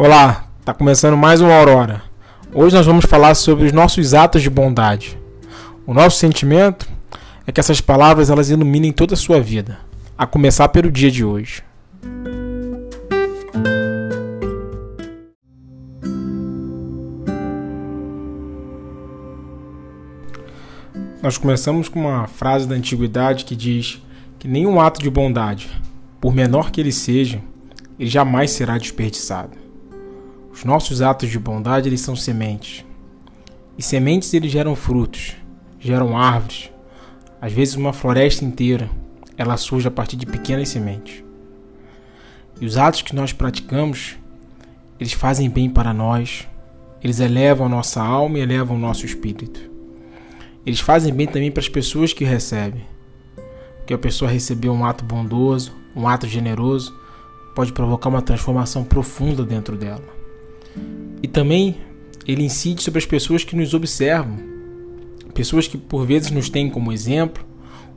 Olá, tá começando mais uma Aurora. Hoje nós vamos falar sobre os nossos atos de bondade. O nosso sentimento é que essas palavras elas iluminem toda a sua vida, a começar pelo dia de hoje. Nós começamos com uma frase da antiguidade que diz que nenhum ato de bondade, por menor que ele seja, ele jamais será desperdiçado. Os nossos atos de bondade, eles são sementes. E sementes eles geram frutos, geram árvores. Às vezes uma floresta inteira, ela surge a partir de pequenas sementes. E os atos que nós praticamos, eles fazem bem para nós. Eles elevam a nossa alma e elevam o nosso espírito. Eles fazem bem também para as pessoas que recebem. Porque a pessoa receber um ato bondoso, um ato generoso, pode provocar uma transformação profunda dentro dela. E também ele incide sobre as pessoas que nos observam, pessoas que por vezes nos têm como exemplo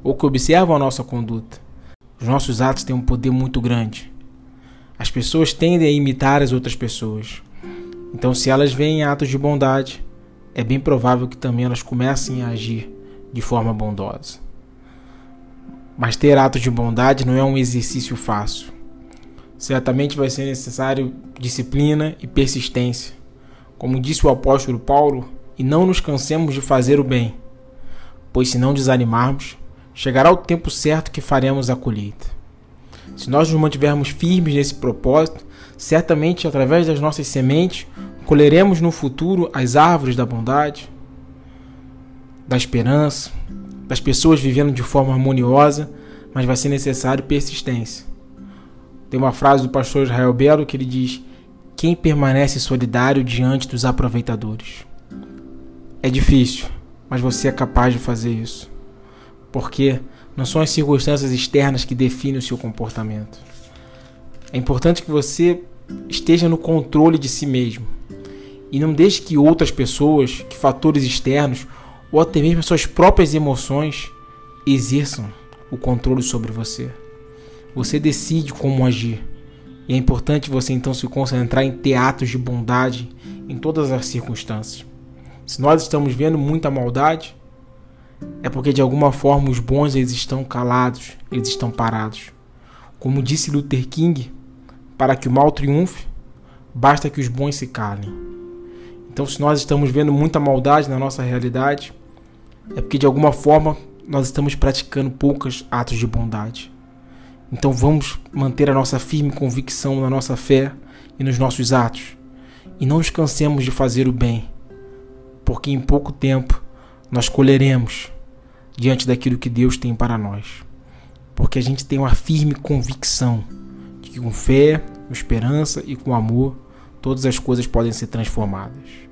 ou que observam a nossa conduta. Os nossos atos têm um poder muito grande. As pessoas tendem a imitar as outras pessoas. Então, se elas veem atos de bondade, é bem provável que também elas comecem a agir de forma bondosa. Mas ter atos de bondade não é um exercício fácil. Certamente vai ser necessário disciplina e persistência. Como disse o apóstolo Paulo, e não nos cansemos de fazer o bem, pois se não desanimarmos, chegará o tempo certo que faremos a colheita. Se nós nos mantivermos firmes nesse propósito, certamente através das nossas sementes colheremos no futuro as árvores da bondade, da esperança, das pessoas vivendo de forma harmoniosa, mas vai ser necessário persistência. Tem uma frase do pastor Israel Belo que ele diz: Quem permanece solidário diante dos aproveitadores? É difícil, mas você é capaz de fazer isso. Porque não são as circunstâncias externas que definem o seu comportamento. É importante que você esteja no controle de si mesmo e não deixe que outras pessoas, que fatores externos ou até mesmo suas próprias emoções exerçam o controle sobre você. Você decide como agir. E é importante você então se concentrar em teatros de bondade em todas as circunstâncias. Se nós estamos vendo muita maldade, é porque de alguma forma os bons eles estão calados, eles estão parados. Como disse Luther King, para que o mal triunfe, basta que os bons se calem. Então, se nós estamos vendo muita maldade na nossa realidade, é porque de alguma forma nós estamos praticando poucos atos de bondade. Então vamos manter a nossa firme convicção na nossa fé e nos nossos atos. E não nos cansemos de fazer o bem, porque em pouco tempo nós colheremos diante daquilo que Deus tem para nós. Porque a gente tem uma firme convicção de que com fé, com esperança e com amor, todas as coisas podem ser transformadas.